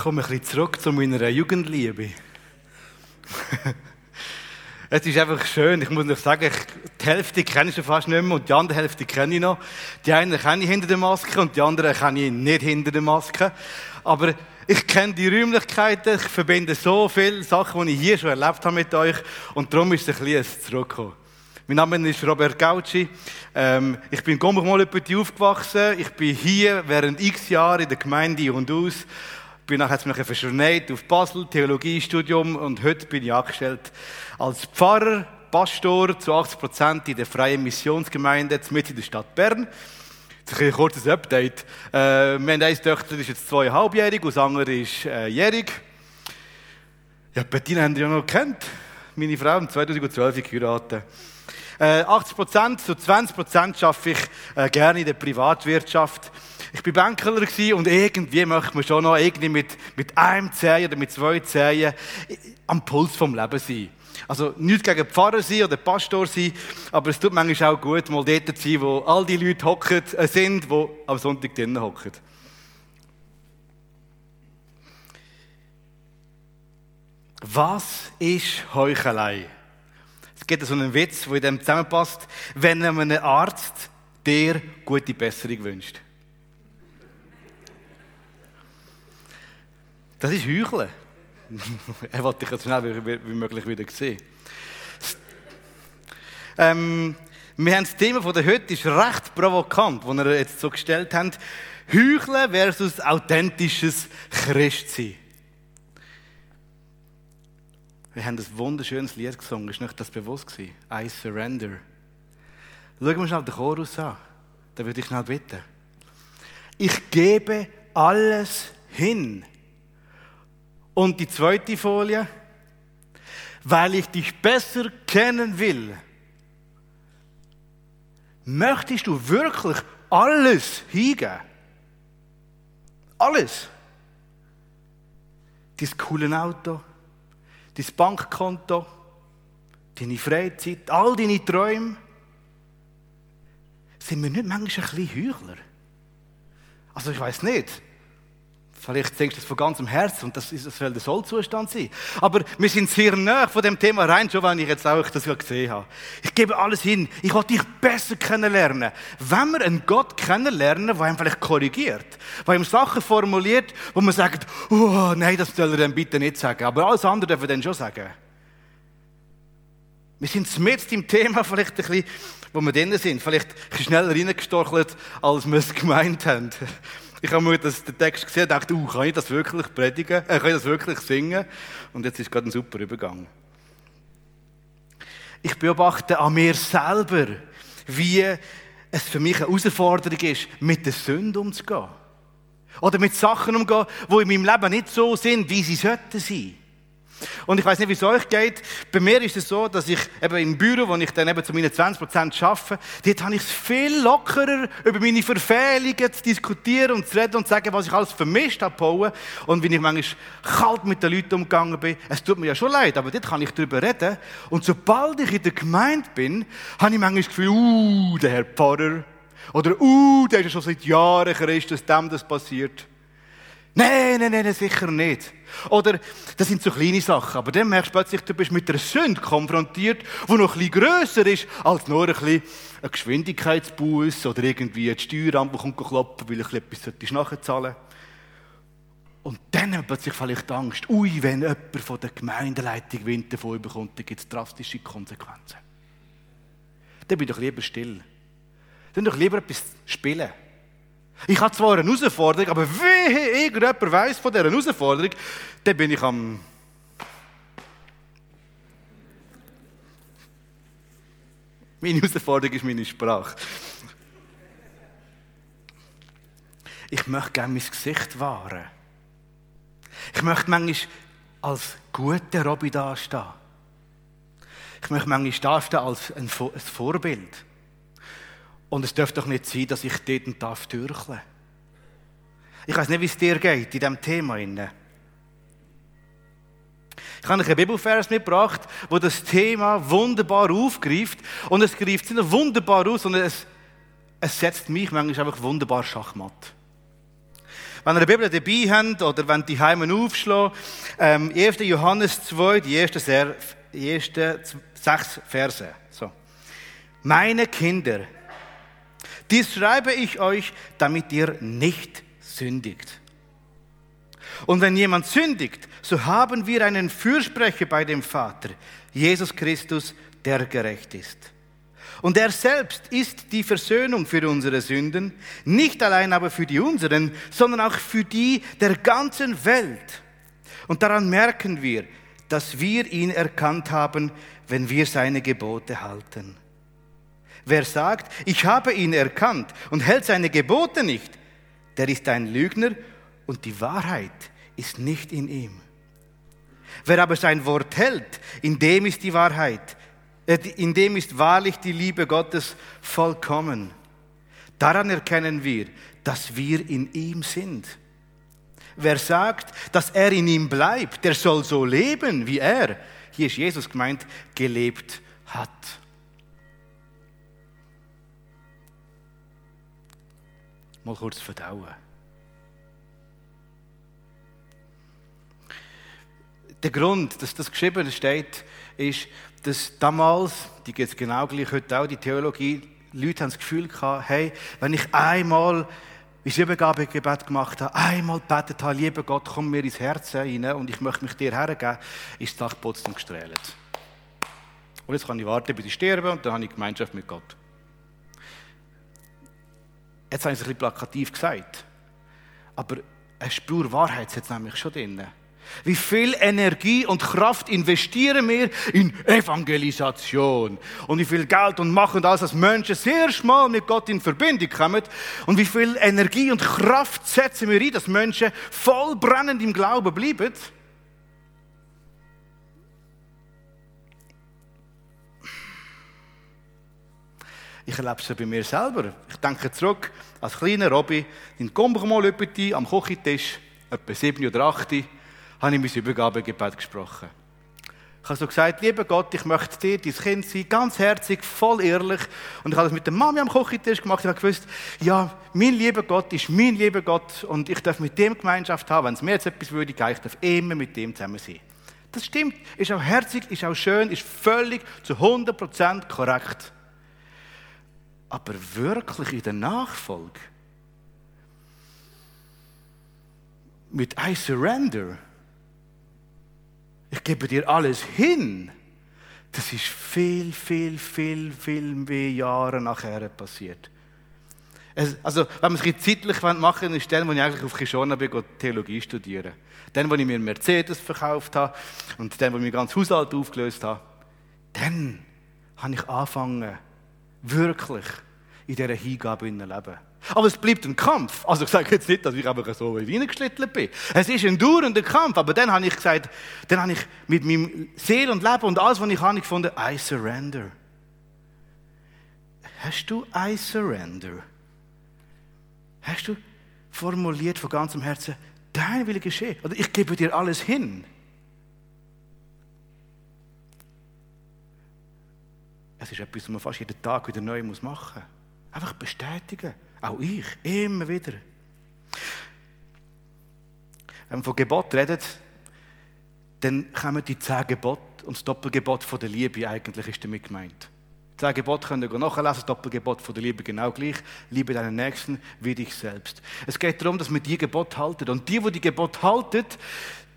komme ein zurück zu meiner Jugendliebe. es ist einfach schön. Ich muss noch sagen, ich, die Hälfte kenne ich schon fast nicht mehr und die andere Hälfte kenne ich noch. Die einen kenne ich hinter der Maske und die anderen kenne ich nicht hinter der Maske. Aber ich kenne die Räumlichkeiten, ich verbinde so viele Sachen, die ich hier schon erlebt habe mit euch und darum ist es ein bisschen zurückgekommen. Mein Name ist Robert Gauci. Ähm, ich bin mal aufgewachsen. Ich bin hier während x Jahren in der Gemeinde und aus bin nachher jetzt verschneit auf Basel, Theologiestudium und heute bin ich angestellt als Pfarrer, Pastor zu 80 Prozent in der Freien Missionsgemeinde mitten in der Stadt Bern. Jetzt ein kurzes Update. Äh, wir haben eine Tochter, die ist jetzt zweieinhalbjährig und das andere ist äh, jährig. Ja, Bettina haben Sie ja noch kennt. Meine Frau im 2012 geheiratet. Äh, 80 Prozent, so 20 Prozent arbeite ich äh, gerne in der Privatwirtschaft. Ich bin Banker und irgendwie möchte man schon noch irgendwie mit, mit einem Zehen oder mit zwei Zehen am Puls vom Leben sein. Also nicht gegen Pfarrer sein oder Pastor sein, aber es tut manchmal auch gut, mal dort zu sein, wo all die Leute hocken, äh, sind, die am Sonntag drinnen hocken. Was ist Heuchelei? Es gibt so einen Witz, der in dem zusammenpasst, wenn einem Arzt dir gute Besserung wünscht. Das ist Heucheln. er wollte dich so schnell wie, möglich wieder sehen. Ähm, wir haben das Thema von der heute ist recht provokant, das wir jetzt so gestellt haben. Heucheln versus authentisches Christsein. Wir haben ein wunderschönes Lied gesungen. Ist nicht das bewusst gewesen? I surrender. Schauen wir schnell den Chorus an. Da würde ich schnell bitten. Ich gebe alles hin und die zweite Folie, weil ich dich besser kennen will. Möchtest du wirklich alles hingeben? Alles. Dein cooles Auto, dein Bankkonto, deine Freizeit, all deine Träume. Sind wir nicht manchmal ein bisschen Heuchler? Also ich weiß nicht. Vielleicht denkst du das von ganzem Herzen und das, ist, das soll der Sollzustand sein. Aber wir sind sehr nah von dem Thema rein, schon wenn ich jetzt auch das gesehen habe. Ich gebe alles hin. Ich will dich besser kennenlernen. Wenn wir einen Gott kennenlernen, der einem vielleicht korrigiert, der ihm Sachen formuliert, wo man sagt, oh, nein, das soll er dann bitte nicht sagen. Aber alles andere dürfen wir dann schon sagen. Wir sind mit im Thema vielleicht ein bisschen, wo wir drinnen sind. Vielleicht schneller reingestorchelt, als wir es gemeint haben. Ich habe mir den Text gesehen und dachte, uh, kann ich das wirklich predigen? Äh, kann ich das wirklich singen? Und jetzt ist gerade ein super Übergang. Ich beobachte an mir selber, wie es für mich eine Herausforderung ist, mit der Sünde umzugehen. Oder mit Sachen umzugehen, die in meinem Leben nicht so sind, wie sie sollten sein. Und ich weiß nicht, wie es euch geht. Bei mir ist es so, dass ich eben im Büro, wo ich dann eben zu meinen 20% arbeite, dort habe ich es viel lockerer, über meine Verfehlungen zu diskutieren und zu reden und zu sagen, was ich alles vermischt habe. Und wie ich manchmal kalt mit den Leuten umgegangen bin. Es tut mir ja schon leid, aber dort kann ich darüber reden. Und sobald ich in der Gemeinde bin, habe ich manchmal das Gefühl, uh, der Herr Pfarrer. Oder, uh, der ist ja schon seit Jahren Christ, dass dem das passiert. Nein, nein, nein, sicher nicht. Oder, das sind so kleine Sachen, aber dann merkst du plötzlich, du bist mit einer Sünde konfrontiert, die noch bisschen grösser ist, als nur ein bisschen ein Geschwindigkeitsbus oder irgendwie ein Steueramt, kommt kloppen, weil ich etwas nachzahlen Und dann hat plötzlich vielleicht Angst, ui, wenn jemand von der Gemeindeleitung Wind davon bekommt, dann gibt es drastische Konsequenzen. Dann bin ich doch lieber still. Dann doch lieber etwas spielen. Ich habe zwar eine Herausforderung, aber wehe, irgendjemand weiss von dieser Herausforderung, dann bin ich am. Meine Herausforderung ist meine Sprache. Ich möchte gerne mein Gesicht wahren. Ich möchte manchmal als guter Robby dastehen. Ich möchte manchmal dastehen als ein Vorbild. Und es darf doch nicht sein, dass ich dort und darf türcheln. Ich weiß nicht, wie es dir geht in diesem Thema. Ich habe euch einen Bibelvers mitgebracht, wo das Thema wunderbar aufgreift. Und es greift nicht nur wunderbar aus, sondern es, es setzt mich manchmal einfach wunderbar Schachmatt. wenn ihr die Bibel dabei habt oder wenn die Heimen aufschlagen, ähm, 1. Johannes 2, die ersten, sehr, die ersten sechs Verse. So. Meine Kinder, dies schreibe ich euch, damit ihr nicht sündigt. Und wenn jemand sündigt, so haben wir einen Fürsprecher bei dem Vater, Jesus Christus, der gerecht ist. Und er selbst ist die Versöhnung für unsere Sünden, nicht allein aber für die unseren, sondern auch für die der ganzen Welt. Und daran merken wir, dass wir ihn erkannt haben, wenn wir seine Gebote halten. Wer sagt, ich habe ihn erkannt und hält seine Gebote nicht, der ist ein Lügner und die Wahrheit ist nicht in ihm. Wer aber sein Wort hält, in dem ist die Wahrheit, äh, in dem ist wahrlich die Liebe Gottes vollkommen. Daran erkennen wir, dass wir in ihm sind. Wer sagt, dass er in ihm bleibt, der soll so leben, wie er, hier ist Jesus gemeint, gelebt hat. Mal kurz verdauen. Der Grund, dass das geschrieben steht, ist, dass damals, die geht es genau gleich heute auch, die Theologie, Leute haben das Gefühl gehabt, hey, wenn ich einmal wie ich Übergabegebet gemacht habe, einmal gebetet habe, lieber Gott, komm mir ins Herz rein und ich möchte mich dir hergeben, ist das Dach und gestrahlt. Und jetzt kann ich warten, bis ich sterbe und dann habe ich Gemeinschaft mit Gott. Jetzt habe ich es ein bisschen plakativ gesagt, aber eine Spur Wahrheit ist jetzt nämlich schon drin. Wie viel Energie und Kraft investieren wir in Evangelisation? Und wie viel Geld und machen das, dass Menschen sehr schmal mit Gott in Verbindung kommen? Und wie viel Energie und Kraft setzen wir ein, dass Menschen voll brennend im Glauben bleiben? Ich erlebe es ja bei mir selber. Ich denke zurück, als kleiner Robby, in mal am Kochentisch, etwa sieben oder acht, habe ich mein Übergabegebet gesprochen. Ich habe so gesagt, lieber Gott, ich möchte dir, dein Kind sein, ganz herzig, voll ehrlich. Und ich habe das mit der Mami am Kochentisch gemacht. Ich habe gewusst, ja, mein lieber Gott ist mein lieber Gott und ich darf mit dem Gemeinschaft haben. Wenn es mir jetzt etwas würde, ich darf immer mit dem zusammen sein. Das stimmt, ist auch herzig, ist auch schön, ist völlig zu 100% korrekt. Aber wirklich in der Nachfolge mit I surrender ich gebe dir alles hin. Das ist viel, viel, viel, viel mehr Jahre nachher passiert. also, wenn man es zeitlich machen will, ist dann, wo ich eigentlich auf Kishona bin, Theologie studieren. Dann, wo ich mir einen Mercedes verkauft habe und dann, wo ich mein ganzes Haushalt aufgelöst habe. Dann habe ich angefangen, wirklich in dieser Hingabe zu leben. Aber es bleibt ein Kampf. Also ich sage jetzt nicht, dass ich einfach so reingeschlittert bin. Es ist ein dauernder Kampf. Aber dann habe ich gesagt, dann habe ich mit meinem Seele und Leben und alles, was ich habe, gefunden, I surrender. Hast du I surrender? Hast du formuliert von ganzem Herzen, dein Wille geschehe? Oder ich gebe dir alles hin? Es ist etwas, was man fast jeden Tag wieder neu machen muss. Einfach bestätigen. Auch ich, immer wieder. Wenn man von Gebot redet, dann kommen die zehn Gebote und das Doppelgebot von der Liebe eigentlich ist damit gemeint. Zehn Gebote könnt ihr nachlesen, das Doppelgebot von der Liebe genau gleich. Liebe deinen Nächsten wie dich selbst. Es geht darum, dass wir die Gebote halten. Und die, die die Gebote halten,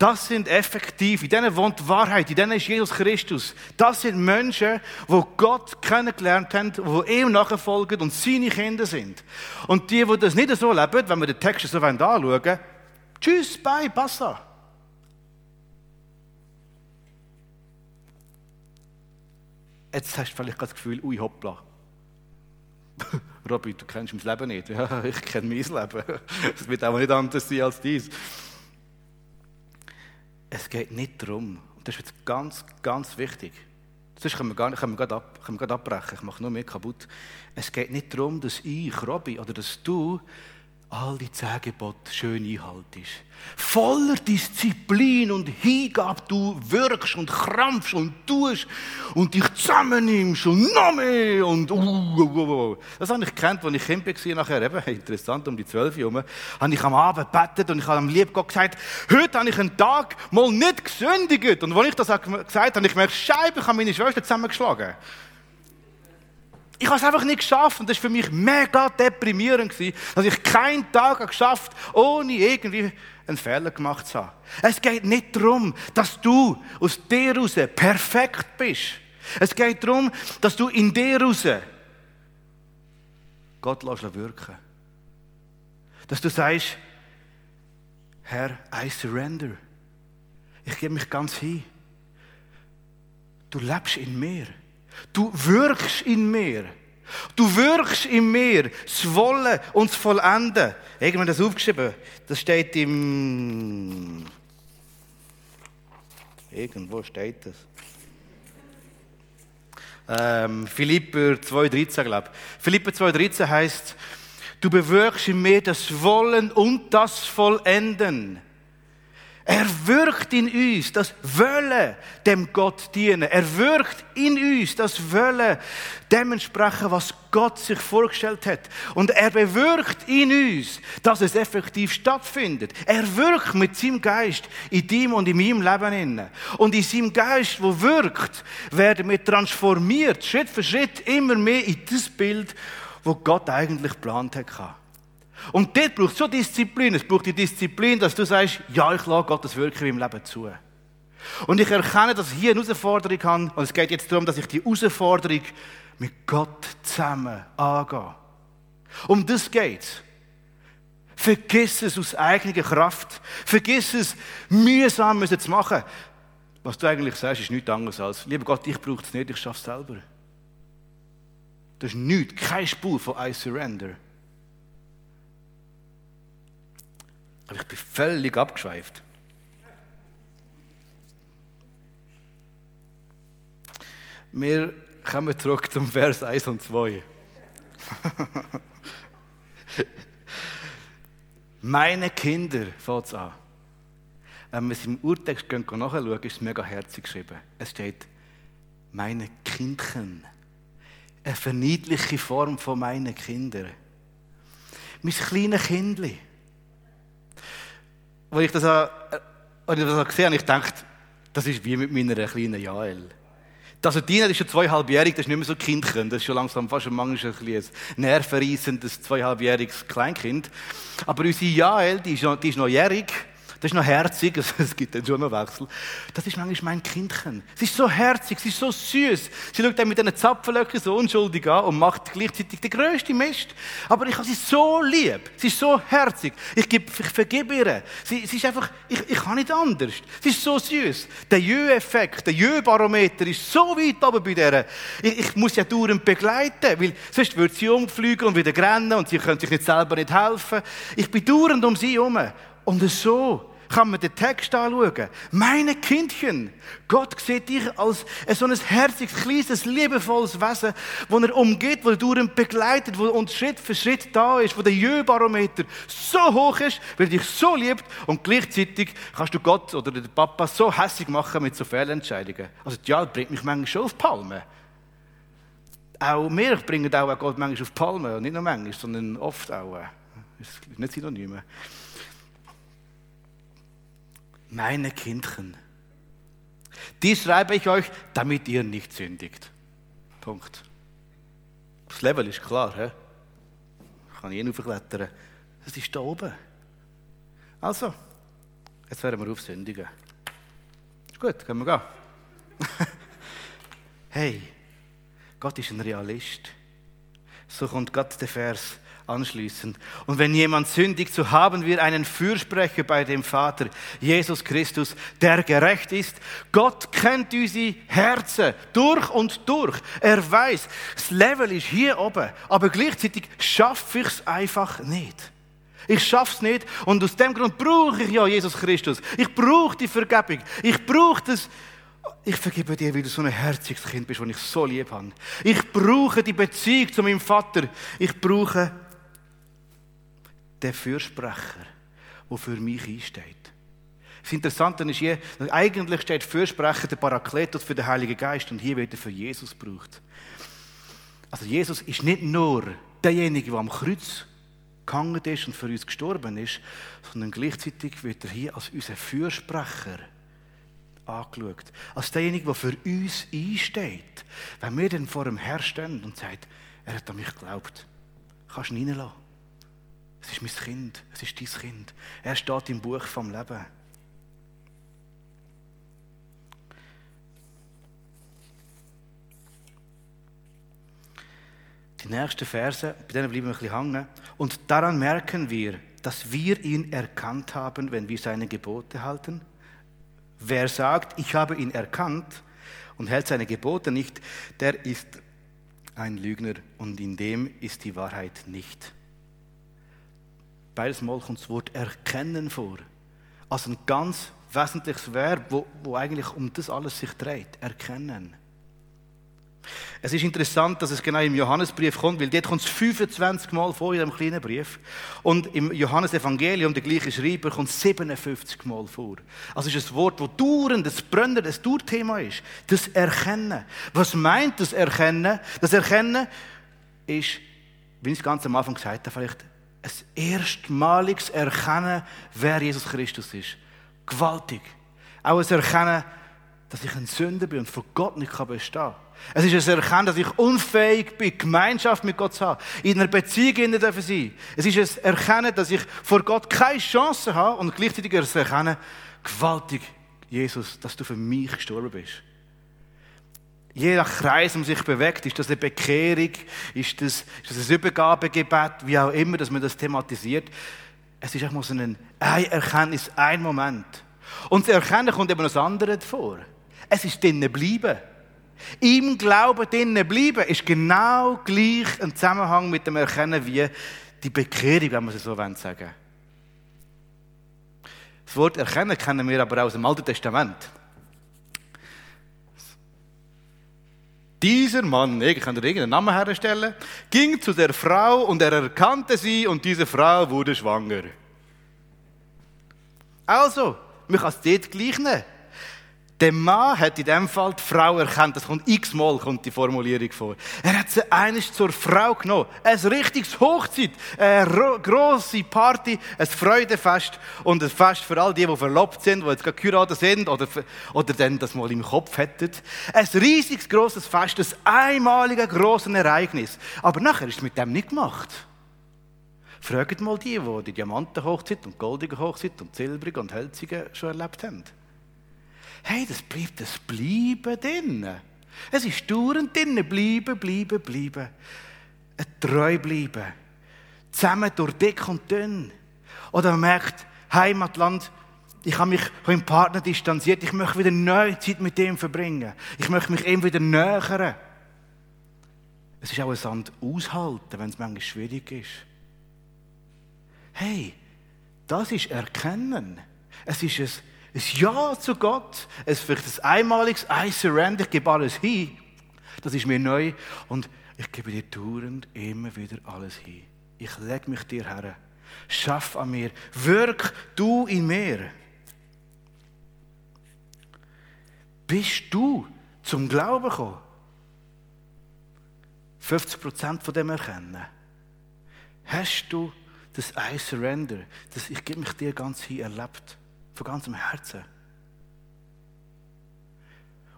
das sind effektiv, in denen wohnt Wahrheit, in denen ist Jesus Christus. Das sind Menschen, die Gott kennengelernt haben, die ihm nachfolgen und seine Kinder sind. Und die, die das nicht so leben, wenn wir den Text so anschauen, tschüss, bye, passa. Jetzt hast du vielleicht das Gefühl, ui, hoppla. Robby, du kennst mein Leben nicht. Ja, ich kenne mein Leben. Es wird auch nicht anders sein als dies. Es geht nicht darum, und das ist jetzt ganz, ganz wichtig, sonst können wir, gar können wir, gerade, ab, können wir gerade abbrechen, ich mache nur mehr kaputt. Es geht nicht darum, dass ich, Robby, oder dass du all die zehn Gebote schön einhaltest. Voller Disziplin und Hingabe du wirkst und krampfst und tust und dich zusammennimmst und noch mehr und uh, uh, uh, uh. Das habe ich gekannt, als ich Kind war, nachher eben, interessant, um die zwölf herum, habe ich am Abend gebetet und ich habe am Liebgott gesagt, heute habe ich einen Tag mal nicht gesündigt. Und als ich das gesagt habe, habe ich gemerkt, Scheibe, ich habe meine Schwester zusammengeschlagen. Ich habe es einfach nicht geschafft und das war für mich mega deprimierend, dass ich keinen Tag geschafft ohne irgendwie einen Fehler gemacht zu haben. Es geht nicht darum, dass du aus dir raus perfekt bist. Es geht darum, dass du in dir raus Gott lässt wirken. Dass du sagst, Herr, I surrender. Ich gebe mich ganz hin. Du lebst in mir. Du wirkst in mir. Du wirkst in mir das Wollen und das Vollenden. Irgendwann das aufgeschrieben. Das steht im. Irgendwo steht das. Ähm, Philipper 2,13, glaube ich. Philipper 2,13 heißt, du bewirkst in mir das Wollen und das Vollenden. Er wirkt in uns das Wollen dem Gott dienen. Er wirkt in uns das Wollen dementsprechend, was Gott sich vorgestellt hat. Und er bewirkt in uns, dass es effektiv stattfindet. Er wirkt mit seinem Geist in dem und in meinem Leben. Und in seinem Geist, wo wirkt, werden wir transformiert, Schritt für Schritt immer mehr in das Bild, wo Gott eigentlich geplant hat. Und dort braucht es so Disziplin. Es braucht die Disziplin, dass du sagst, ja, ich lasse Gottes Wirken meinem Leben zu. Und ich erkenne, dass ich hier eine Herausforderung habe. Und es geht jetzt darum, dass ich die Herausforderung mit Gott zusammen angehe. Um das geht's. Vergiss es aus eigener Kraft. Vergiss es, mühsam zu machen. Was du eigentlich sagst, ist nichts anderes als, lieber Gott, ich brauche es nicht, ich schaffe es selber. Das ist nichts, keine Spur von I surrender. Aber ich bin völlig abgeschweift. Wir kommen zurück zum Vers 1 und 2. Meine Kinder, fängt es an. Wenn wir es im Urtext nachschauen, ist es mega herzig geschrieben. Es steht, meine Kindchen. Eine verniedliche Form von meinen Kindern. Mein kleines Kindchen als ich das, als ich das gesehen habe, ich dachte, das ist wie mit meiner kleinen Jael. Also Dina ist schon zweieinhalbjährig, das ist nicht mehr so Kindchen, das ist schon langsam fast ein manchmal ein, ein nervenreissendes zweieinhalbjähriges Kleinkind. Aber unsere Jael, die ist noch, die ist noch jährig, das ist noch herzig, es gibt dann schon noch Wechsel. Das ist manchmal mein Kindchen. Sie ist so herzig, sie ist so süß. Sie schaut dann mit diesen Zapfenlöckern so unschuldig an und macht gleichzeitig den grössten Mist. Aber ich habe sie so lieb. Sie ist so herzig. Ich, gebe, ich vergebe ihr. Sie, sie ist einfach, ich, ich kann nicht anders. Sie ist so süß. Der Jö-Effekt, der Jö-Barometer ist so weit oben bei der. Ich, ich muss ja dauernd begleiten, weil sonst würde sie umfliegen und wieder rennen und sie könnte sich nicht selber nicht helfen. Ich bin dauernd um sie herum. Und so kann man den Text anschauen. Meine Kindchen, Gott sieht dich als so ein herziges, kleines, liebevolles Wesen, wo er umgeht, wo er durch begleitet, wo uns Schritt für Schritt da ist, wo der Jö-Barometer so hoch ist, weil er dich so liebt und gleichzeitig kannst du Gott oder den Papa so hässlich machen mit so Fehlentscheidungen. Also ja, bringt mich manchmal schon auf Palme. Auch wir bringen auch Gott manchmal auf Palme, nicht nur manchmal, sondern oft auch. Das ist nicht Synonym meine Kindchen. Dies schreibe ich euch, damit ihr nicht sündigt. Punkt. Das Level ist klar, he? kann ich aufklettern. Das ist da oben. Also, jetzt werden wir auf Sündigen. Ist gut, können wir gehen. hey, Gott ist ein Realist. So kommt Gott der Vers anschließend. Und wenn jemand sündigt, so haben wir einen Fürsprecher bei dem Vater, Jesus Christus, der gerecht ist. Gott kennt unsere Herzen durch und durch. Er weiß, das Level ist hier oben, aber gleichzeitig schaffe ich es einfach nicht. Ich schaffe es nicht und aus dem Grund brauche ich ja Jesus Christus. Ich brauche die Vergebung. Ich brauche das ich vergebe dir, weil du so ein herziges Kind bist, das ich so lieb habe. Ich brauche die Beziehung zu meinem Vater. Ich brauche der Fürsprecher, der für mich einsteht. Das Interessante ist hier, eigentlich steht Fürsprecher der Parakletos für den Heiligen Geist und hier wird er für Jesus gebraucht. Also Jesus ist nicht nur derjenige, der am Kreuz gehangen ist und für uns gestorben ist, sondern gleichzeitig wird er hier als unser Fürsprecher angeschaut. Als derjenige, der für uns einsteht. Wenn wir dann vor dem Herrn stehen und sagen, er hat an mich geglaubt, kannst du ihn reinlassen. Es ist mein Kind, es ist dein Kind. Er steht im Buch vom Leben. Die nächsten Verse, bei denen bleiben wir ein bisschen hängen. Und daran merken wir, dass wir ihn erkannt haben, wenn wir seine Gebote halten. Wer sagt, ich habe ihn erkannt und hält seine Gebote nicht, der ist ein Lügner und in dem ist die Wahrheit nicht. Beides Mal kommt das Wort erkennen vor. Als ein ganz wesentliches Verb, wo, wo eigentlich um das alles sich dreht. Erkennen. Es ist interessant, dass es genau im Johannesbrief kommt, weil dort kommt es 25 Mal vor in dem kleinen Brief. Und im Johannesevangelium, der gleiche Schreiber, kommt es 57 Mal vor. Also es ist ein Wort, das dauernd, das brennend, das Dauerthema ist. Das Erkennen. Was meint das Erkennen? Das Erkennen ist, wie ich es ganz am Anfang gesagt habe, vielleicht ein erstmaliges Erkennen, wer Jesus Christus ist. Gewaltig. Auch ein Erkennen, dass ich ein Sünder bin und vor Gott nicht bestehen kann. Es ist ein Erkennen, dass ich unfähig bin, Gemeinschaft mit Gott zu haben, in einer Beziehung in sein Es ist ein Erkennen, dass ich vor Gott keine Chance habe und gleichzeitig ein Erkennen, gewaltig, Jesus, dass du für mich gestorben bist. Je nach Kreis, um sich bewegt, ist das eine Bekehrung, ist das, ist das ein Übergabegebet, wie auch immer, dass man das thematisiert. Es ist einfach mal so ein, ein Erkenntnis, ein Moment. Und das Erkennen kommt eben das andere vor. Es ist drinnen bleiben. Im Glauben drinnen bleiben ist genau gleich ein Zusammenhang mit dem Erkennen wie die Bekehrung, wenn man es so sagen will. Das Wort erkennen kennen wir aber auch aus dem Alten Testament. Dieser Mann, ich kann dir irgendeinen Namen herstellen, ging zu der Frau und er erkannte sie und diese Frau wurde schwanger. Also, man kann es dort gleich nehmen. Der Mann hat in dem Fall die Frau erkannt. Das kommt x-mal kommt die Formulierung vor. Er hat sie eines zur Frau genommen. Ein richtiges Hochzeit, eine grosse Party, ein Freudefest und ein Fest für all die, die verlobt sind, die jetzt gerade geheiratet sind oder, oder dann das mal im Kopf hätten. Ein riesiges, grosses Fest, ein einmaliges, grosses Ereignis. Aber nachher ist es mit dem nicht gemacht. Fragt mal die, die die Diamantenhochzeit und goldige Hochzeit und silbrige und hölzige schon erlebt haben. Hey, das bleibt, das bleiben drinnen. Es ist dauernd drinnen. Bleiben, bleiben, bleiben. Ein treu bleiben. Zusammen durch dick und dünn. Oder man merkt, Heimatland, ich habe mich von meinem Partner distanziert. Ich möchte wieder neue Zeit mit ihm verbringen. Ich möchte mich ihm wieder nähern. Es ist auch ein Sand aushalten, wenn es manchmal schwierig ist. Hey, das ist Erkennen. Es ist ein ein Ja zu Gott, es vielleicht ein einmaliges I surrender, ich gebe alles hin. Das ist mir neu und ich gebe dir dauernd immer wieder alles hin. Ich lege mich dir her. Schaff an mir. Wirk du in mir. Bist du zum Glauben gekommen? 50% von dem Erkennen. Hast du das I surrender, das ich gebe mich dir ganz hin erlebt? Von ganzem Herzen.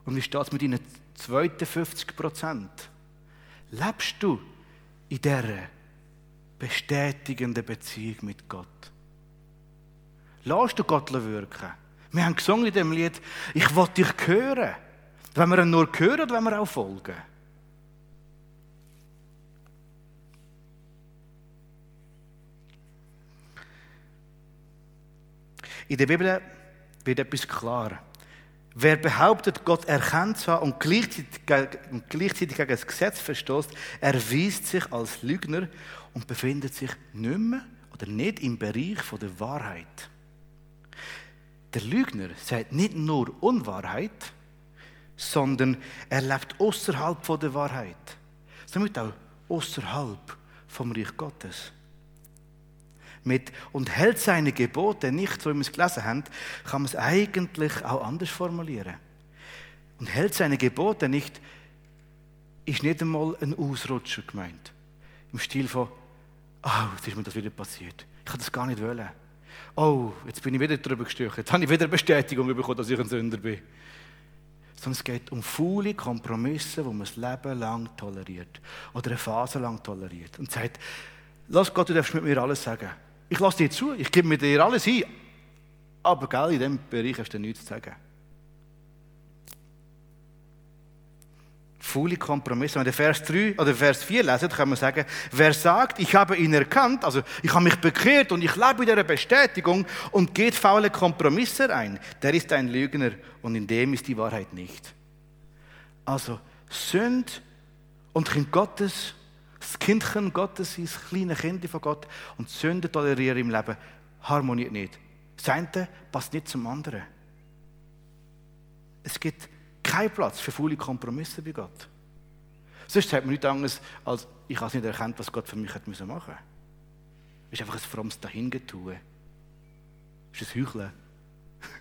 Und wie steht es mit deinen zweiten 50 Prozent? Lebst du in dieser bestätigenden Beziehung mit Gott? Lass du Gott wirken? Wir haben gesungen in dem Lied, ich will dich hören. Wenn wir ihn nur hören wenn wir auch folgen? In der Bibel wird etwas klar. Wer behauptet, Gott erkennt zu haben und gleichzeitig, gegen das Gesetz verstößt, erweist sich als Lügner und befindet sich nicht mehr oder nicht im Bereich der Wahrheit. Der Lügner sagt nicht nur Unwahrheit, sondern er lebt außerhalb der Wahrheit. Somit auch außerhalb vom Reich Gottes. Mit und hält seine Gebote nicht, so wie wir es gelesen haben, kann man es eigentlich auch anders formulieren. Und hält seine Gebote nicht, ist nicht einmal ein Ausrutscher gemeint. Im Stil von, oh, jetzt ist mir das wieder passiert. Ich kann das gar nicht wollen. Oh, jetzt bin ich wieder drüber gestürzt. Jetzt habe ich wieder Bestätigung bekommen, dass ich ein Sünder bin. Sondern es geht um faule Kompromisse, die man das Leben lang toleriert. Oder eine Phase lang toleriert. Und sagt, lass Gott, du darfst mit mir alles sagen. Ich lasse dir zu, ich gebe mir dir alles hin. Aber gell, in diesem Bereich hast du nichts zu sagen. Faule Kompromisse. Wenn wir Vers 3 oder Vers 4 lesen, kann man sagen, wer sagt, ich habe ihn erkannt, also ich habe mich bekehrt und ich lebe in dieser Bestätigung und geht faule Kompromisse ein, der ist ein Lügner und in dem ist die Wahrheit nicht. Also Sünd und Kind Gottes, das Kindchen Gottes ist das kleine Kind von Gott und Sünde tolerieren im Leben harmoniert nicht. Das eine passt nicht zum anderen. Es gibt kein Platz für faule Kompromisse bei Gott. Sonst hat man nichts anderes, als ich habe nicht erkannt, was Gott für mich machen musste. Es ist einfach ein frommes Dahingetun. Es ist ein Heucheln.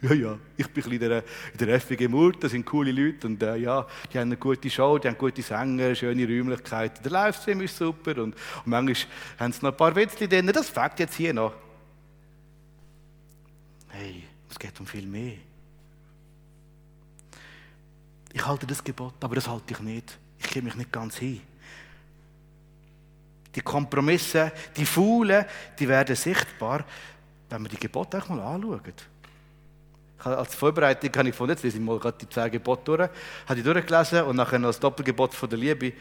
Ja, ja, ich bin in der, in der FWG Murt, das sind coole Leute und äh, ja, die haben eine gute Show, die haben gute Sänger, schöne Räumlichkeiten, der Livestream ist super und, und manchmal haben sie noch ein paar Witzchen drin, das fängt jetzt hier noch. Hey, es geht um viel mehr. Ich halte das Gebot, aber das halte ich nicht. Ich gebe mich nicht ganz hin. Die Kompromisse, die Faulen, die werden sichtbar, wenn wir die Gebote auch mal anschauen. Als Vorbereitung habe ich von jetzt lese ich mal gerade die zehn Gebote durch, habe ich durchgelesen und nachher noch das Doppelgebot von der Liebe.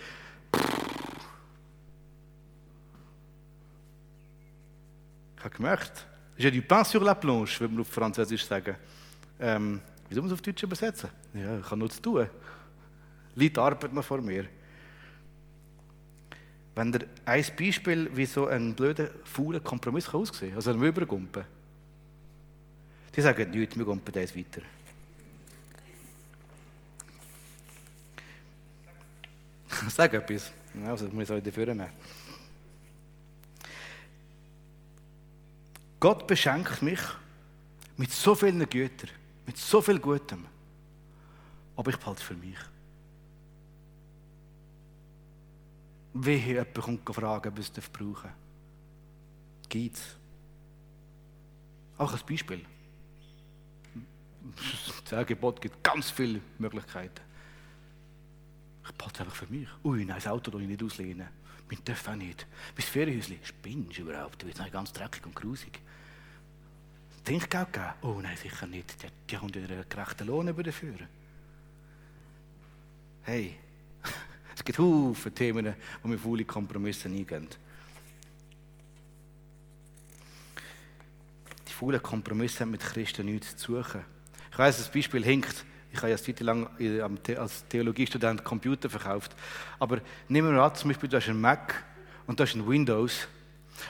Ich habe gemerkt, j'ai du pain sur la planche, würde man auf Französisch sagen. Ähm, wie soll man es auf Deutsch übersetzen? Ja, ich habe nur zu tun. Liegt Arbeit noch vor mir. Wenn der ein Beispiel, wie so ein blöder, fauler Kompromiss kann aussehen kann, also ein Übergumpen. Die sagen nichts, wir gumpen das weiter. Sag etwas. Also, das muss ich euch dafür nehmen. Gott beschenkt mich mit so vielen Gütern. Mit so viel Gutem. Aber ich behalte es für mich. Wie jemand kommt fragen, ob es brauchen darf. Gibt es. Auch ein Beispiel. Das Angebot gibt ganz viele Möglichkeiten. Ich es einfach für mich. Ui, nein, das Auto darf ich nicht auslehnen. Mein darf auch nicht. Mein Ferienhäuschen, spinnst du überhaupt? Du bist ganz dreckig und grusig. Trinkgeld geben? Oh nein, sicher nicht. Die, die kommt wieder einen gerechten Lohn über dafür. Hey, es gibt viele Themen, wo wir faule Kompromisse eingehen. Die faulen Kompromisse haben mit Christen nichts zu suchen. Ich weiß, das Beispiel hinkt. Ich habe ja eine Zeit lang als Theologiestudent Computer verkauft. Aber nehmen wir an, zum Beispiel, du hast einen Mac und du hast einen Windows.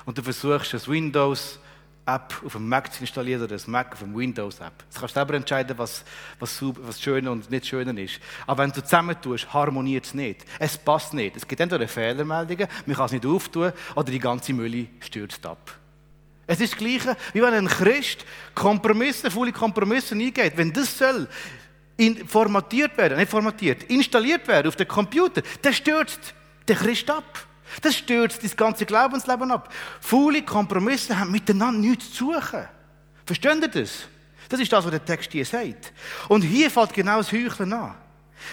Und du versuchst, das Windows App auf dem Mac zu installieren oder das Mac auf dem Windows-App. Du kannst selber entscheiden, was, was, was schön und nicht schön ist. Aber wenn du zusammen tust, harmoniert es nicht. Es passt nicht. Es gibt entweder Fehlermeldungen, man kann es nicht auftun, oder die ganze Mülle stürzt ab. Es ist das Gleiche, wie wenn ein Christ Kompromisse, volle Kompromisse eingeht. Wenn das soll formatiert werden, nicht formatiert, installiert werden auf den Computer, dann stürzt der Christ ab. Das stürzt das ganze Glaubensleben ab. Faule Kompromisse haben miteinander nichts zu suchen. Versteht ihr das? Das ist das, was der Text hier sagt. Und hier fällt genau das Heucheln an.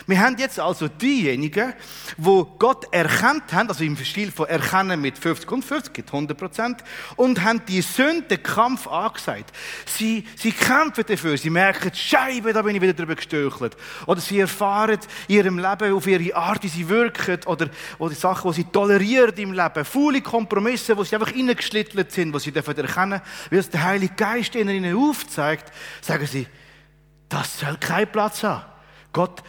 Wir haben jetzt also diejenigen, wo Gott erkannt haben, also im Stil von erkennen mit 50 und 50, gibt 100 Prozent, und haben die Sünde, den Kampf angesagt. Sie, sie kämpfen dafür, sie merken, Scheibe, da bin ich wieder drüber gestöchelt. Oder sie erfahren in ihrem Leben auf ihre Art, wie sie wirken, oder, oder Sachen, die sie tolerieren im Leben, faule Kompromisse, wo sie einfach reingeschlittelt sind, wo sie dürfen erkennen, wie es der Heilige Geist ihnen aufzeigt, sagen sie, das soll keinen Platz haben. Gott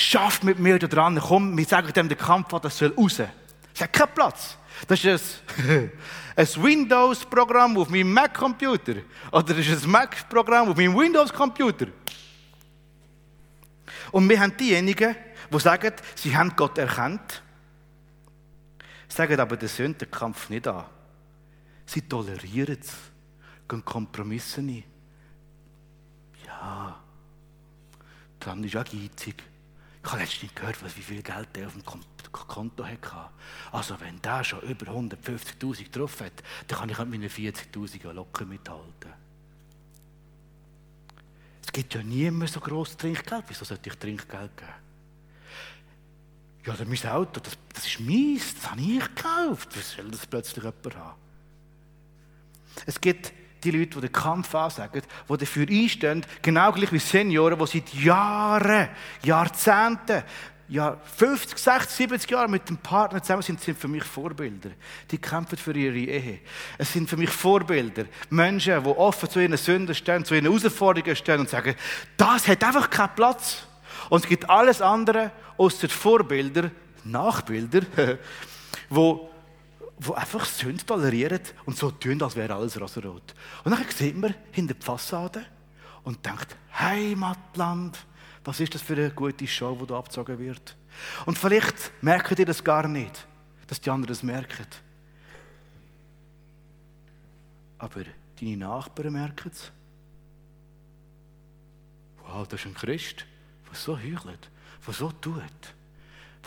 schafft mit mir da dran, komm, wir sagen dem, der Kampf das soll raus. Es hat keinen Platz. Das ist ein, ein Windows-Programm auf meinem Mac-Computer. Oder das ist ein Mac-Programm auf meinem Windows-Computer. Und wir haben diejenigen, die sagen, sie haben Gott erkannt, sagen aber den Sündenkampf nicht an. Sie tolerieren es, gehen Kompromisse ein. Ja, dran ist auch geizig. Ich habe letztens gehört, wie viel Geld er auf dem Konto hatte. Also wenn der schon über 150'000 drauf hat, dann kann ich mit meinen 40'000 locker mithalten. Es gibt ja niemand so grosses Trinkgeld. Wieso sollte ich Trinkgeld geben? Ja, mein Auto, das, das ist meins, das habe ich gekauft. Wie soll das plötzlich jemand haben? Es gibt die Leute, die den Kampf ansagen, die dafür einstehen, genau gleich wie Senioren, die seit Jahren, Jahrzehnten, ja, 50, 60, 70 Jahre mit dem Partner zusammen sind, sind für mich Vorbilder. Die kämpfen für ihre Ehe. Es sind für mich Vorbilder. Menschen, die offen zu ihren Sünden stehen, zu ihren Herausforderungen stehen und sagen, das hat einfach keinen Platz. Und es gibt alles andere außer Vorbilder, Nachbilder, wo die einfach Sünde tolerieren und so tun, als wäre alles rosenrot. Und dann sieht man hinter der Fassade und denkt, Heimatland, was ist das für eine gute Show, die da abgezogen wird? Und vielleicht merkt ihr das gar nicht, dass die anderen es merken. Aber deine Nachbarn merken es. Wow, das ist ein Christ, der so heuchelt, der so tut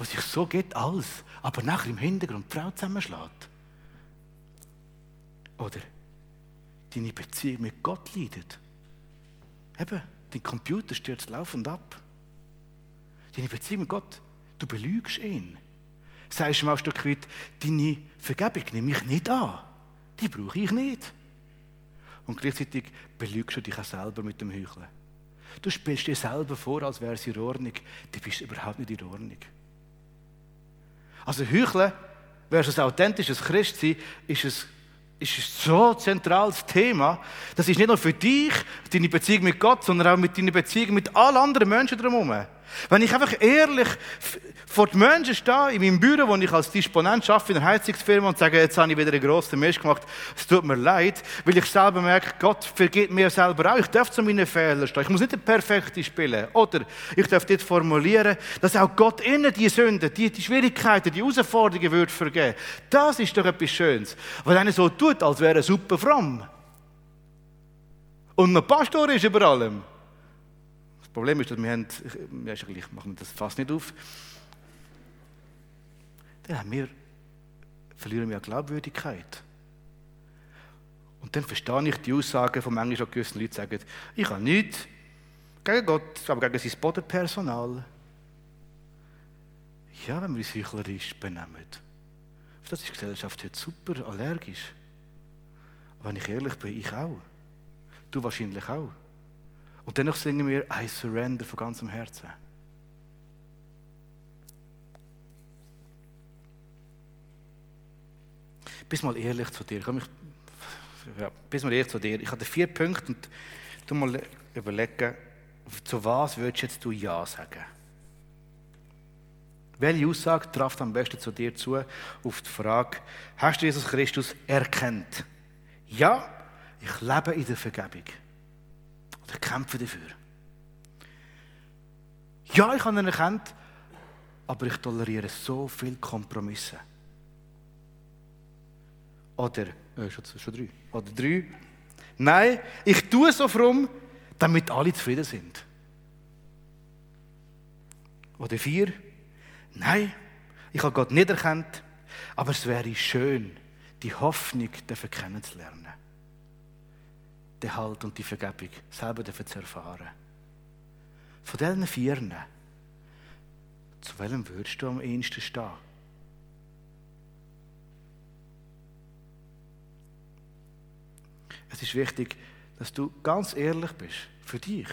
was sich so geht alles, aber nachher im Hintergrund die Frau zusammenschlägt. Oder deine Beziehung mit Gott leidet. Eben, dein Computer stürzt laufend ab. Deine Beziehung mit Gott, du belügst ihn. Sagst du mal ein Stück weit, deine Vergebung nehme ich nicht an. Die brauche ich nicht. Und gleichzeitig belügst du dich auch selber mit dem Heucheln. Du spielst dir selber vor, als wäre es in Ordnung. Du bist überhaupt nicht in Ordnung. Also Heucheln versus authentisches Christsein ist ein, ist ein so zentrales Thema. Das ist nicht nur für dich, deine Beziehung mit Gott, sondern auch mit deiner Beziehung mit allen anderen Menschen drumherum. Wenn ich einfach ehrlich vor den Menschen stehe, in meinem Büro, wo ich als Disponent arbeite, in einer Heizungsfirma und sage, jetzt habe ich wieder einen grossen Mist gemacht, es tut mir leid, weil ich selber merke, Gott vergibt mir selber auch. Ich darf zu meinen Fehlern stehen. Ich muss nicht der Perfekte spielen. Oder ich darf dort formulieren, dass auch Gott innen die Sünden, die, die Schwierigkeiten, die Herausforderungen wird vergeben. Das ist doch etwas Schönes. Weil einer so tut, als wäre er super fromm. Und ein Pastor ist über allem. Problem ist, dass wir haben, ja, ich mache das fast nicht auf, dann haben wir, verlieren wir Glaubwürdigkeit. Und dann verstehe ich die Aussagen von auch gewissen Leuten, die sagen, ich habe nichts gegen Gott, aber gegen sein Bodenpersonal. Ja, wenn wir uns heuchlerisch benehmen. Das ist die Gesellschaft heute super allergisch. Aber wenn ich ehrlich bin, ich auch. Du wahrscheinlich auch. Und dennoch singen wir I surrender von ganzem Herzen. Bist mal ehrlich zu dir. Komm, ich, ja, bist mal ehrlich zu dir. Ich habe vier Punkte und du mal überlegen, zu was würdest jetzt du Ja sagen? Welche Aussage trifft am besten zu dir zu auf die Frage, hast du Jesus Christus erkannt? Ja, ich lebe in der Vergebung. Oder kämpfe dafür. Ja, ich habe ihn erkannt, aber ich toleriere so viele Kompromisse. Oder, äh, schon, schon drei. Oder drei. Nein, ich tue so fromm, damit alle zufrieden sind. Oder vier. Nein, ich habe Gott nicht erkannt, aber es wäre schön, die Hoffnung kennenzulernen den Halt und die Vergebung selber zu erfahren. Von diesen Vieren, zu welchem würdest du am ehesten stehen? Es ist wichtig, dass du ganz ehrlich bist für dich.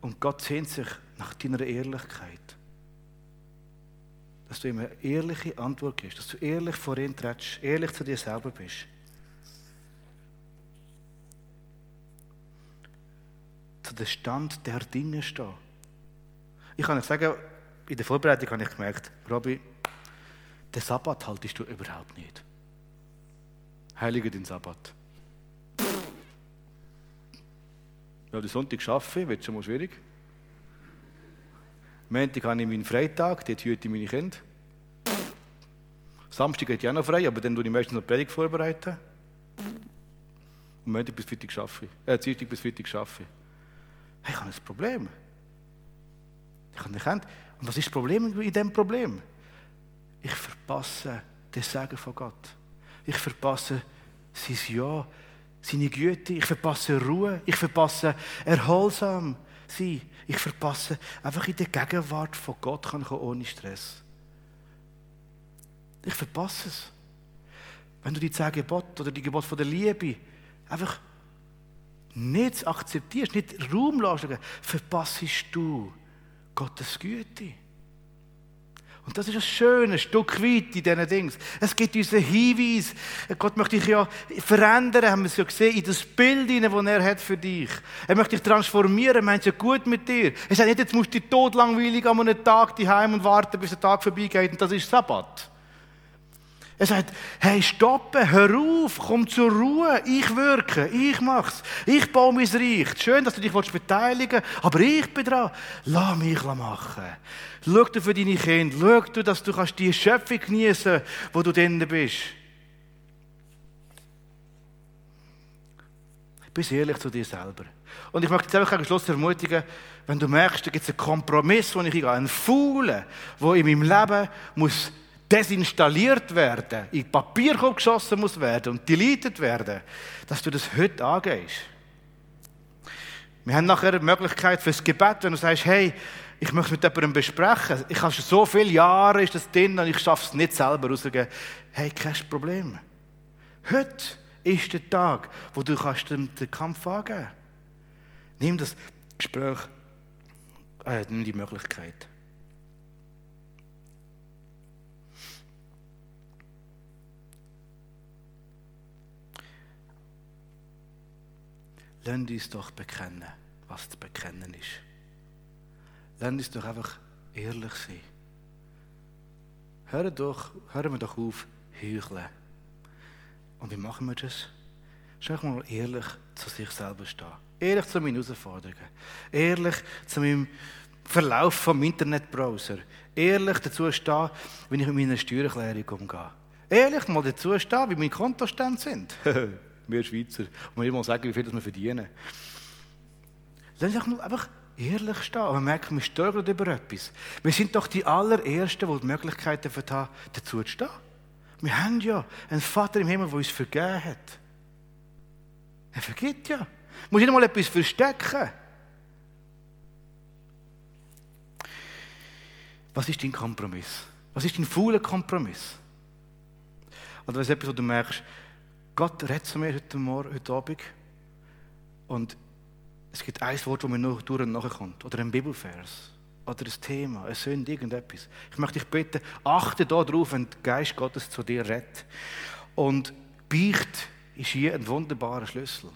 Und Gott sehnt sich nach deiner Ehrlichkeit. Dass du ihm eine ehrliche Antwort gibst, dass du ehrlich vor ihm trittst, ehrlich zu dir selber bist. Dem Stand der Dinge stehen. Ich kann euch sagen, in der Vorbereitung habe ich gemerkt, Robby, den Sabbat haltest du überhaupt nicht. Heilige den Sabbat. Ja, den Sonntag arbeite ich, wird schon mal schwierig. Montag habe ich meinen Freitag, dort hüte ich meine Kinder. Samstag geht ja noch frei, aber dann tue ich meistens noch Predigt vorbereiten. Und Montag bis Freitag arbeite ich. Äh, Dienstag bis Freitag arbeite ich. Hey, ich habe ein Problem. Ich habe nicht Und was ist das Problem in diesem Problem? Ich verpasse den Segen von Gott. Ich verpasse sein Ja, seine Güte. Ich verpasse Ruhe. Ich verpasse erholsam sein. Ich verpasse einfach in der Gegenwart von Gott kann ohne Stress. Ich verpasse es. Wenn du die zehn Gebote oder die Gebote der Liebe einfach nicht akzeptierst, nicht Raum lässt, verpasst du Gottes Güte. Und das ist ein schönes Stück weit in diesen Dingen. Es gibt uns einen Hinweis. Gott möchte dich ja verändern, haben wir es ja gesehen, in das Bild, das er hat für dich. Er möchte dich transformieren, er meint es ja gut mit dir. Er sagt nicht, jetzt musst du totlangweilig an einem Tag heim und warten, bis der Tag vorbeigeht und das ist Sabbat. Er sagt, hey, stoppen, hör auf, komm zur Ruhe, ich wirke, ich mach's, ich baue mein Reich. Schön, dass du dich beteiligen willst, aber ich bin dran. Lass mich machen. Schau du für deine Kinder, schau du, dass du die Schöpfung genießen kannst, wo du drinnen bist. Bist ehrlich zu dir selber. Und ich möchte jetzt einfach am Schluss ermutigen, wenn du merkst, da gibt es einen Kompromiss, wo ich eingehe, einen Faulen, der in meinem Leben muss desinstalliert werden, in Papierkorb geschossen muss werden und deleted werden, dass du das heute angehst. Wir haben nachher die Möglichkeit fürs Gebet, wenn du sagst, hey, ich möchte mit jemandem besprechen, ich habe schon so viele Jahre, ist das drin und ich schaffe es nicht selber rauszugehen. Hey, kein Problem. Heute ist der Tag, wo du kannst den, Kampf angehen Nimm das Gespräch, äh, nimm die Möglichkeit. Lasst uns doch bekennen, was zu bekennen ist. Lasst uns doch einfach ehrlich sein. Hören, doch, hören wir doch auf, heucheln. Und wie machen wir das? Schau mal ehrlich zu sich selber stehen. Ehrlich zu meinen Herausforderungen. Ehrlich zu meinem Verlauf vom Internetbrowser. Ehrlich dazu stehen, wenn ich mit meiner Steuererklärung umgehe. Ehrlich mal dazu stehen, wie meine Kontostände sind. wir Schweizer, und wir mal sagen, wie viel wir verdienen. Lass uns einfach ehrlich stehen. Wir merken, wir gerade über etwas. Wir sind doch die allerersten, die die Möglichkeit haben, dazu zu stehen. Wir haben ja einen Vater im Himmel, der uns vergeben hat. Er vergibt ja. Du musst nicht mal etwas verstecken. Was ist dein Kompromiss? Was ist dein fauler Kompromiss? Oder was ist etwas, wo du merkst, Gott redet zu mir heute Morgen, heute Abend. Und es gibt ein Wort, das mir noch durch und nachkommt. Oder ein Bibelvers. Oder ein Thema, eine Sünde, irgendetwas. Ich möchte dich bitten, achte darauf, wenn der Geist Gottes zu dir redet. Und Beicht ist hier ein wunderbarer Schlüssel.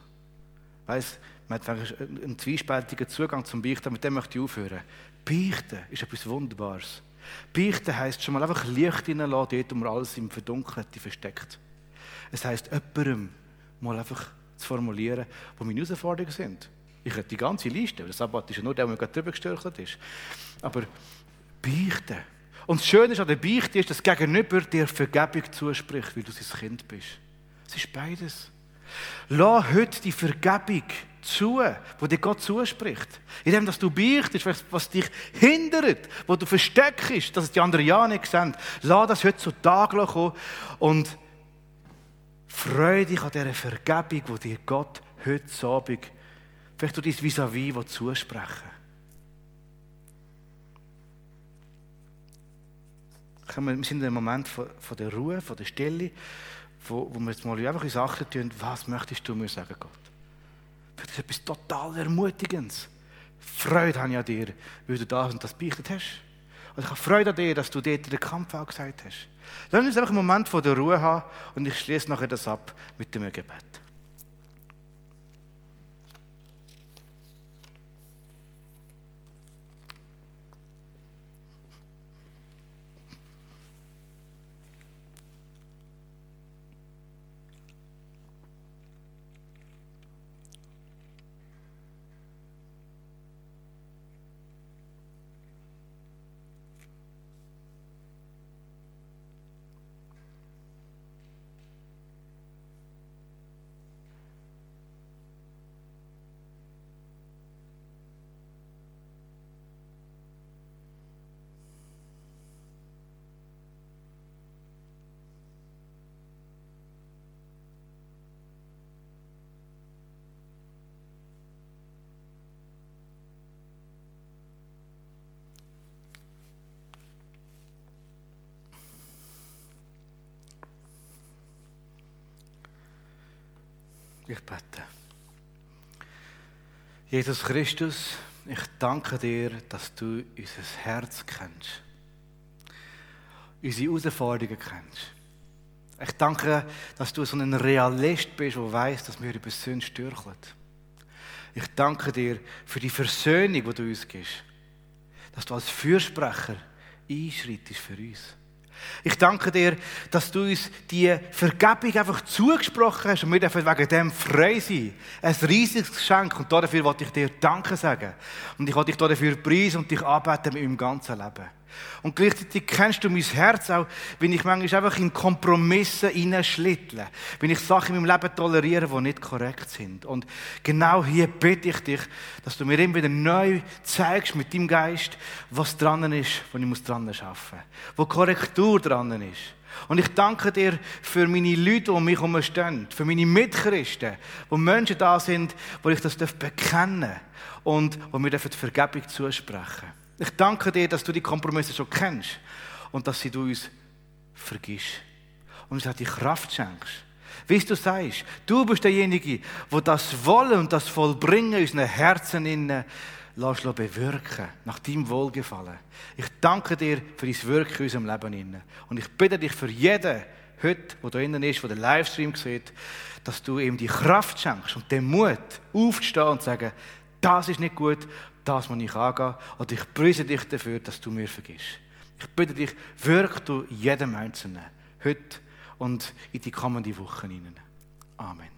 Weißt, man hat einen zwiespältigen Zugang zum Beichten, mit dem möchte ich aufhören. Beichten ist etwas Wunderbares. Beichten heisst schon mal einfach Licht hineinlassen, dort, wo man alles im Verdunkelten versteckt. Es heisst, jemandem mal einfach zu formulieren, wo meine Herausforderungen sind. Ich hätte die ganze Liste, der Sabbat ist ja nur der, der gerade drüber gestürchelt ist. Aber beichten. Und das Schöne an der Beichte ist, dass Gegenüber dir Vergebung zuspricht, weil du sein Kind bist. Es ist beides. Lass heute die Vergebung zu, wo dir Gott zuspricht. Indem, dass du beichtest, was dich hindert, wo du versteckst, dass es die anderen ja nicht sehen. Lass das heute zu Tag kommen und Freu dich an dieser Vergebung, die dir Gott heute Abend, vielleicht durch dein Vis-à-vis zusprechen Wir sind in einem Moment von der Ruhe, von der Stille, wo, wo wir jetzt mal einfach in Sachen tun, was möchtest du mir sagen, Gott? Das ist etwas total Ermutigendes. Freude habe ich an dir, weil du das und das beichtet hast. Und ich habe Freude an dir, dass du dort den Kampf auch gesagt hast. Lass uns einfach einen Moment von der Ruhe haben und ich schließe nachher das ab mit dem Gebet. Ich bete. Jesus Christus, ich danke dir, dass du unser Herz kennst. Unsere Herausforderungen kennst. Ich danke, dass du so ein Realist bist, der weiß, dass wir über Sünde stürcheln. Ich danke dir für die Versöhnung, die du uns gibst. Dass du als Fürsprecher einschreitest für uns. Ich danke dir, dass du uns die Vergebung einfach zugesprochen hast und wir dürfen wegen dem frei sein. Ein riesiges Geschenk und dafür wollte ich dir Danke sagen. Und ich wollte dich dafür preisen und dich anbeten mit meinem ganzen Leben. Und gleichzeitig kennst du mein Herz auch, wenn ich manchmal einfach in Kompromisse hineinschlittle. Wenn ich Sachen in meinem Leben toleriere, die nicht korrekt sind. Und genau hier bitte ich dich, dass du mir immer wieder neu zeigst mit deinem Geist, was dran ist, wo ich dran arbeiten muss. Wo Korrektur dran ist. Und ich danke dir für meine Leute, die um mich herum stehen, für meine Mitchristen, wo Menschen da sind, wo ich das bekennen darf und wo mir Vergebung zusprechen ich danke dir, dass du die Kompromisse schon kennst und dass sie du uns vergisst und uns die Kraft schenkst. Wie du sagst, du bist derjenige, der das Wollen und das Vollbringen in unseren Herzen innen lässt bewirken, nach deinem Wohlgefallen. Ich danke dir für dein Wirken in unserem Leben innen. Und ich bitte dich für jeden heute, der da innen ist, der den Livestream sieht, dass du ihm die Kraft schenkst und den Mut aufzustehen und zu sagen, das ist nicht gut, das muss ich angehen. Und ich preise dich dafür, dass du mir vergisst. Ich bitte dich, wirk du jedem Einzelnen, heute und in die kommenden Wochen hinein. Amen.